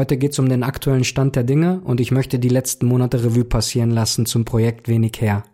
Heute geht's um den aktuellen Stand der Dinge und ich möchte die letzten Monate Revue passieren lassen zum Projekt Wenig her.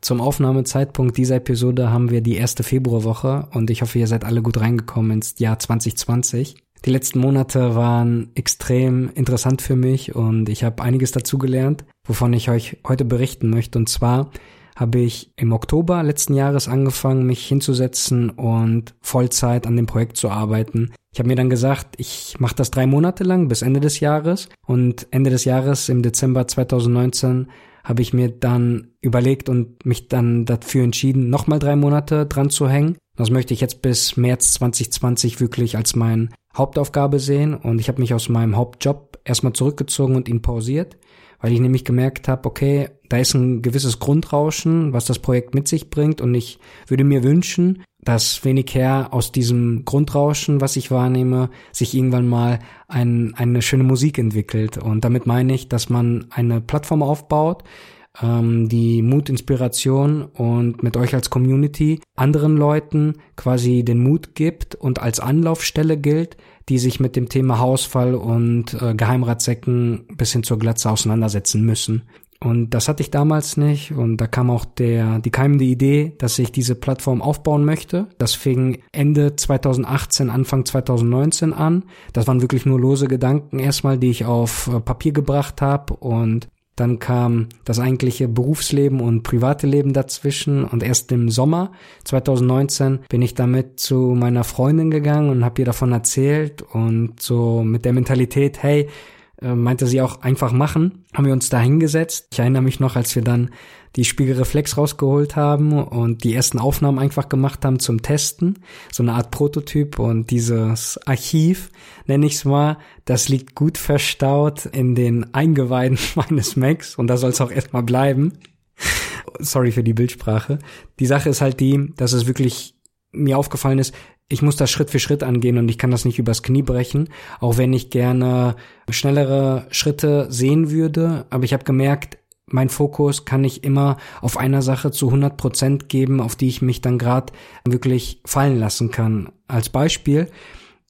Zum Aufnahmezeitpunkt dieser Episode haben wir die erste Februarwoche und ich hoffe, ihr seid alle gut reingekommen ins Jahr 2020. Die letzten Monate waren extrem interessant für mich und ich habe einiges dazugelernt, wovon ich euch heute berichten möchte. Und zwar habe ich im Oktober letzten Jahres angefangen, mich hinzusetzen und Vollzeit an dem Projekt zu arbeiten. Ich habe mir dann gesagt, ich mache das drei Monate lang bis Ende des Jahres und Ende des Jahres im Dezember 2019 habe ich mir dann überlegt und mich dann dafür entschieden, nochmal drei Monate dran zu hängen. Das möchte ich jetzt bis März 2020 wirklich als mein Hauptaufgabe sehen und ich habe mich aus meinem Hauptjob erstmal zurückgezogen und ihn pausiert, weil ich nämlich gemerkt habe, okay, da ist ein gewisses Grundrauschen, was das Projekt mit sich bringt und ich würde mir wünschen, dass wenig her aus diesem Grundrauschen, was ich wahrnehme, sich irgendwann mal ein, eine schöne Musik entwickelt. Und damit meine ich, dass man eine Plattform aufbaut, ähm, die Mut, Inspiration und mit euch als Community anderen Leuten quasi den Mut gibt und als Anlaufstelle gilt, die sich mit dem Thema Hausfall und äh, Geheimratsecken bis hin zur Glatze auseinandersetzen müssen. Und das hatte ich damals nicht. Und da kam auch der, die keimende Idee, dass ich diese Plattform aufbauen möchte. Das fing Ende 2018, Anfang 2019 an. Das waren wirklich nur lose Gedanken erstmal, die ich auf äh, Papier gebracht habe. Und dann kam das eigentliche Berufsleben und private Leben dazwischen. Und erst im Sommer 2019 bin ich damit zu meiner Freundin gegangen und habe ihr davon erzählt. Und so mit der Mentalität, hey, äh, meinte sie auch einfach machen, haben wir uns da hingesetzt. Ich erinnere mich noch, als wir dann die Spiegelreflex rausgeholt haben und die ersten Aufnahmen einfach gemacht haben zum Testen, so eine Art Prototyp und dieses Archiv, nenne ich es mal, das liegt gut verstaut in den Eingeweiden meines Macs und da soll es auch erstmal bleiben. Sorry für die Bildsprache. Die Sache ist halt die, dass es wirklich mir aufgefallen ist, ich muss das Schritt für Schritt angehen und ich kann das nicht übers Knie brechen, auch wenn ich gerne schnellere Schritte sehen würde. Aber ich habe gemerkt, mein Fokus kann ich immer auf einer Sache zu 100 Prozent geben, auf die ich mich dann gerade wirklich fallen lassen kann. Als Beispiel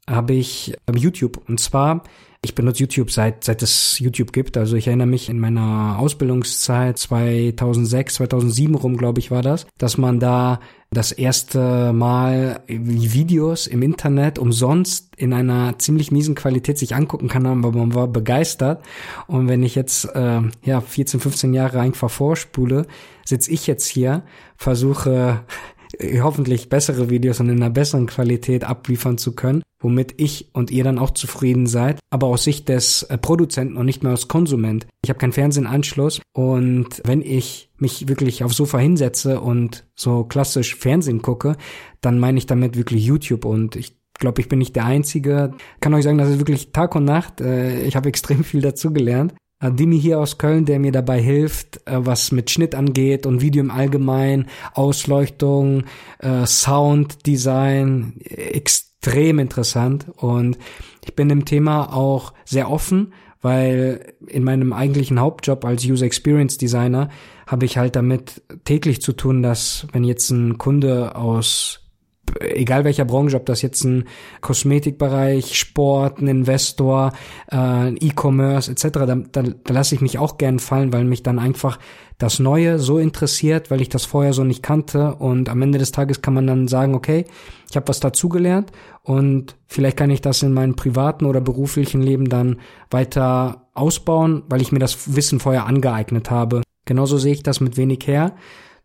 habe ich YouTube und zwar ich benutze YouTube seit, seit es YouTube gibt. Also ich erinnere mich in meiner Ausbildungszeit 2006, 2007 rum, glaube ich, war das, dass man da das erste Mal Videos im Internet umsonst in einer ziemlich miesen Qualität sich angucken kann, aber man war begeistert. Und wenn ich jetzt äh, ja 14, 15 Jahre einfach vorspule, sitze ich jetzt hier, versuche hoffentlich bessere Videos und in einer besseren Qualität abliefern zu können, womit ich und ihr dann auch zufrieden seid, aber aus Sicht des äh, Produzenten und nicht mehr aus Konsument. Ich habe keinen Fernsehenanschluss und wenn ich mich wirklich aufs Sofa hinsetze und so klassisch Fernsehen gucke, dann meine ich damit wirklich YouTube und ich glaube, ich bin nicht der Einzige. Kann euch sagen, das ist wirklich Tag und Nacht. Äh, ich habe extrem viel dazugelernt. Dimi hier aus Köln, der mir dabei hilft, äh, was mit Schnitt angeht und Video im Allgemeinen, Ausleuchtung, äh, Sounddesign, extrem interessant. Und ich bin dem Thema auch sehr offen, weil in meinem eigentlichen Hauptjob als User Experience Designer habe ich halt damit täglich zu tun, dass wenn jetzt ein Kunde aus egal welcher Branche, ob das jetzt ein Kosmetikbereich, Sport, ein Investor, äh, E-Commerce etc., da, da, da lasse ich mich auch gern fallen, weil mich dann einfach das Neue so interessiert, weil ich das vorher so nicht kannte und am Ende des Tages kann man dann sagen, okay, ich habe was dazugelernt und vielleicht kann ich das in meinem privaten oder beruflichen Leben dann weiter ausbauen, weil ich mir das Wissen vorher angeeignet habe. Genauso sehe ich das mit wenig her,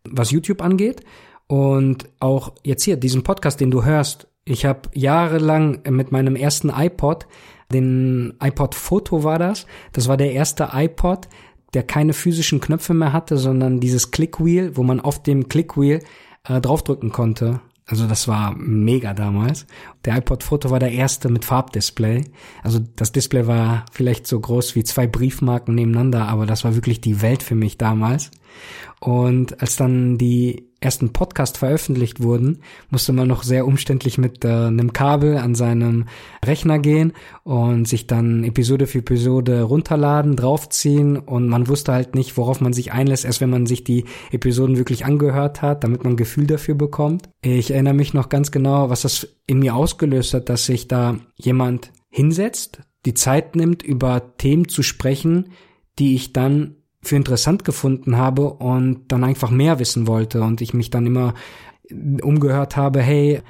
was YouTube angeht. Und auch jetzt hier, diesen Podcast, den du hörst, ich habe jahrelang mit meinem ersten iPod, den iPod Photo war das, das war der erste iPod, der keine physischen Knöpfe mehr hatte, sondern dieses Clickwheel, wo man auf dem Clickwheel äh, draufdrücken konnte. Also das war mega damals. Der iPod Photo war der erste mit Farbdisplay. Also das Display war vielleicht so groß wie zwei Briefmarken nebeneinander, aber das war wirklich die Welt für mich damals. Und als dann die ersten Podcast veröffentlicht wurden, musste man noch sehr umständlich mit äh, einem Kabel an seinem Rechner gehen und sich dann Episode für Episode runterladen, draufziehen und man wusste halt nicht, worauf man sich einlässt, erst wenn man sich die Episoden wirklich angehört hat, damit man ein Gefühl dafür bekommt. Ich erinnere mich noch ganz genau, was das in mir ausgelöst hat, dass sich da jemand hinsetzt, die Zeit nimmt, über Themen zu sprechen, die ich dann für interessant gefunden habe und dann einfach mehr wissen wollte und ich mich dann immer umgehört habe, hey,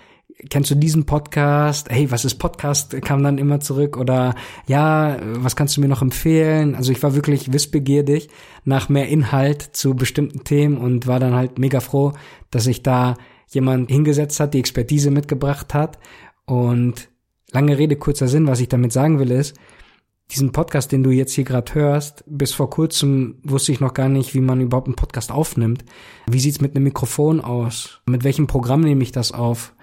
kennst du diesen Podcast? Hey, was ist Podcast? kam dann immer zurück oder ja, was kannst du mir noch empfehlen? Also ich war wirklich wissbegierig nach mehr Inhalt zu bestimmten Themen und war dann halt mega froh, dass sich da jemand hingesetzt hat, die Expertise mitgebracht hat und lange Rede, kurzer Sinn, was ich damit sagen will ist, diesen Podcast, den du jetzt hier gerade hörst, bis vor kurzem wusste ich noch gar nicht, wie man überhaupt einen Podcast aufnimmt. Wie sieht's mit einem Mikrofon aus? Mit welchem Programm nehme ich das auf?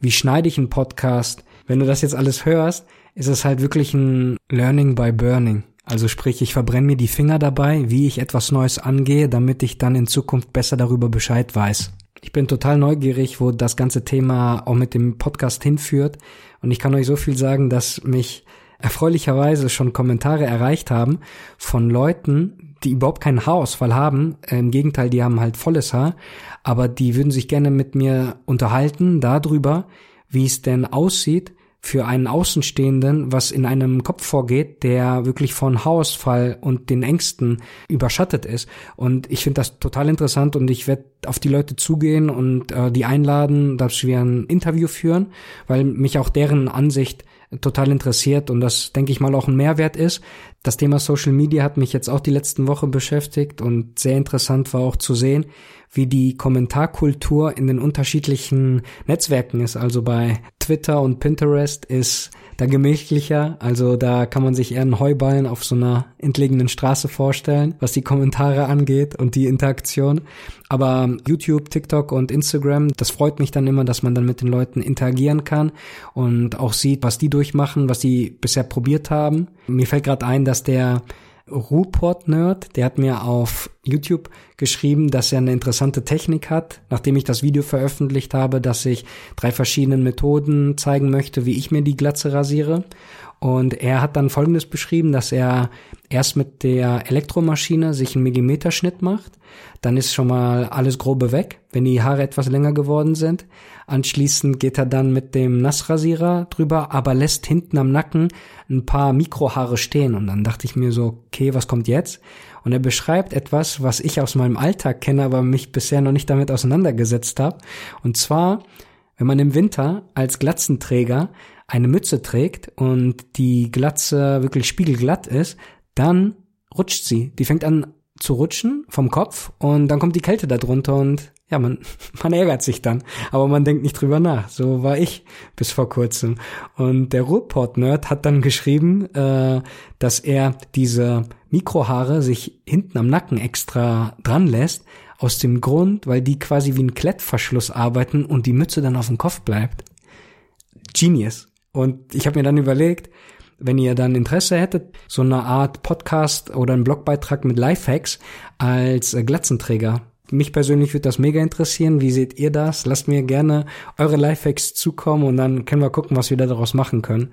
Wie schneide ich einen Podcast? Wenn du das jetzt alles hörst, ist es halt wirklich ein Learning by Burning. Also sprich, ich verbrenne mir die Finger dabei, wie ich etwas Neues angehe, damit ich dann in Zukunft besser darüber Bescheid weiß. Ich bin total neugierig, wo das ganze Thema auch mit dem Podcast hinführt. Und ich kann euch so viel sagen, dass mich erfreulicherweise schon Kommentare erreicht haben von Leuten, die überhaupt keinen Haarausfall haben. Im Gegenteil, die haben halt volles Haar, aber die würden sich gerne mit mir unterhalten darüber, wie es denn aussieht für einen Außenstehenden, was in einem Kopf vorgeht, der wirklich von Haarausfall und den Ängsten überschattet ist. Und ich finde das total interessant und ich werde auf die Leute zugehen und äh, die einladen, dass wir ein Interview führen, weil mich auch deren Ansicht total interessiert und das, denke ich mal, auch ein Mehrwert ist. Das Thema Social Media hat mich jetzt auch die letzten Wochen beschäftigt und sehr interessant war auch zu sehen, wie die Kommentarkultur in den unterschiedlichen Netzwerken ist. Also bei Twitter und Pinterest ist da gemächlicher. Also da kann man sich eher einen Heuballen auf so einer entlegenen Straße vorstellen, was die Kommentare angeht und die Interaktion. Aber YouTube, TikTok und Instagram, das freut mich dann immer, dass man dann mit den Leuten interagieren kann und auch sieht, was die durchmachen, was die bisher probiert haben. Mir fällt gerade ein, dass der Ruport-Nerd, der hat mir auf YouTube geschrieben, dass er eine interessante Technik hat, nachdem ich das Video veröffentlicht habe, dass ich drei verschiedenen Methoden zeigen möchte, wie ich mir die Glatze rasiere. Und er hat dann Folgendes beschrieben, dass er erst mit der Elektromaschine sich einen Millimeterschnitt macht. Dann ist schon mal alles grobe weg, wenn die Haare etwas länger geworden sind. Anschließend geht er dann mit dem Nassrasierer drüber, aber lässt hinten am Nacken ein paar Mikrohaare stehen. Und dann dachte ich mir so, okay, was kommt jetzt? Und er beschreibt etwas, was ich aus meinem Alltag kenne, aber mich bisher noch nicht damit auseinandergesetzt habe. Und zwar, wenn man im Winter als Glatzenträger eine Mütze trägt und die Glatze wirklich spiegelglatt ist, dann rutscht sie. Die fängt an zu rutschen vom Kopf und dann kommt die Kälte da drunter und ja, man, man ärgert sich dann, aber man denkt nicht drüber nach. So war ich bis vor kurzem. Und der Ruhrport-Nerd hat dann geschrieben, äh, dass er diese Mikrohaare sich hinten am Nacken extra dran lässt, aus dem Grund, weil die quasi wie ein Klettverschluss arbeiten und die Mütze dann auf dem Kopf bleibt. Genius. Und ich habe mir dann überlegt, wenn ihr dann Interesse hättet, so eine Art Podcast oder einen Blogbeitrag mit Lifehacks als äh, Glatzenträger. Mich persönlich würde das mega interessieren. Wie seht ihr das? Lasst mir gerne eure Lifehacks zukommen und dann können wir gucken, was wir da daraus machen können.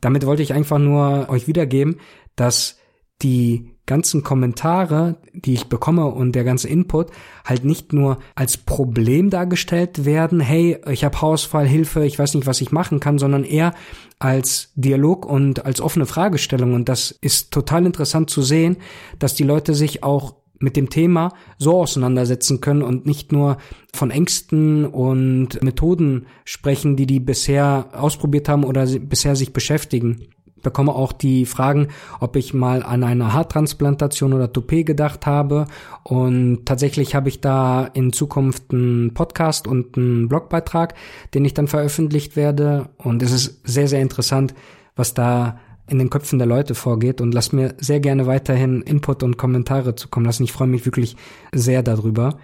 Damit wollte ich einfach nur euch wiedergeben, dass die ganzen Kommentare, die ich bekomme und der ganze Input halt nicht nur als Problem dargestellt werden, hey, ich habe Hausfall, Hilfe, ich weiß nicht, was ich machen kann, sondern eher als Dialog und als offene Fragestellung. Und das ist total interessant zu sehen, dass die Leute sich auch mit dem Thema so auseinandersetzen können und nicht nur von Ängsten und Methoden sprechen, die die bisher ausprobiert haben oder bisher sich beschäftigen bekomme auch die Fragen, ob ich mal an eine Haartransplantation oder Toupet gedacht habe. Und tatsächlich habe ich da in Zukunft einen Podcast und einen Blogbeitrag, den ich dann veröffentlicht werde. Und es ist sehr, sehr interessant, was da in den Köpfen der Leute vorgeht und lass mir sehr gerne weiterhin Input und Kommentare zukommen lassen. Ich freue mich wirklich sehr darüber.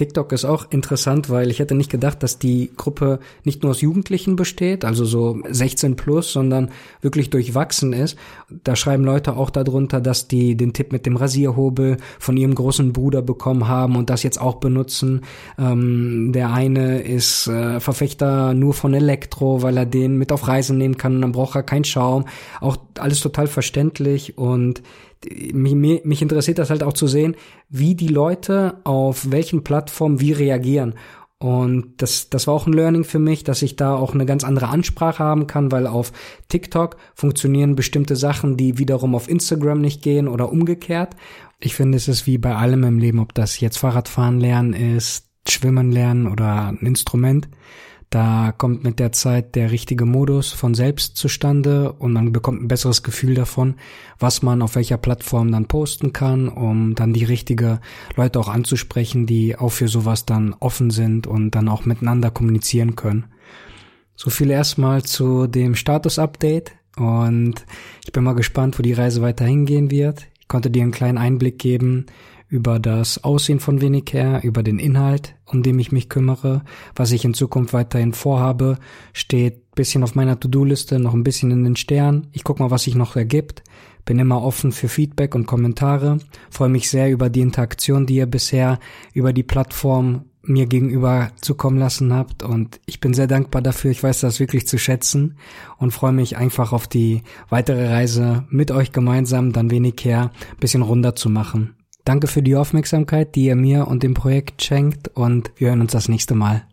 TikTok ist auch interessant, weil ich hätte nicht gedacht, dass die Gruppe nicht nur aus Jugendlichen besteht, also so 16 plus, sondern wirklich durchwachsen ist. Da schreiben Leute auch darunter, dass die den Tipp mit dem Rasierhobel von ihrem großen Bruder bekommen haben und das jetzt auch benutzen. Ähm, der eine ist äh, Verfechter nur von Elektro, weil er den mit auf Reisen nehmen kann und dann braucht er keinen Schaum. Auch alles total verständlich und mich, mich interessiert das halt auch zu sehen, wie die Leute auf welchen Plattformen wie reagieren. Und das, das war auch ein Learning für mich, dass ich da auch eine ganz andere Ansprache haben kann, weil auf TikTok funktionieren bestimmte Sachen, die wiederum auf Instagram nicht gehen oder umgekehrt. Ich finde, es ist wie bei allem im Leben, ob das jetzt Fahrradfahren lernen ist, Schwimmen lernen oder ein Instrument. Da kommt mit der Zeit der richtige Modus von selbst zustande und man bekommt ein besseres Gefühl davon, was man auf welcher Plattform dann posten kann, um dann die richtige Leute auch anzusprechen, die auch für sowas dann offen sind und dann auch miteinander kommunizieren können. So viel erstmal zu dem Status-Update und ich bin mal gespannt, wo die Reise weiter hingehen wird. Ich konnte dir einen kleinen Einblick geben, über das Aussehen von Venicare, über den Inhalt, um den ich mich kümmere, was ich in Zukunft weiterhin vorhabe, steht bisschen auf meiner To-Do-Liste, noch ein bisschen in den Sternen. Ich guck mal, was sich noch ergibt. Bin immer offen für Feedback und Kommentare. Freue mich sehr über die Interaktion, die ihr bisher über die Plattform mir gegenüber zukommen lassen habt und ich bin sehr dankbar dafür. Ich weiß das wirklich zu schätzen und freue mich einfach auf die weitere Reise mit euch gemeinsam, dann wenig her, bisschen runder zu machen. Danke für die Aufmerksamkeit, die ihr mir und dem Projekt schenkt und wir hören uns das nächste Mal.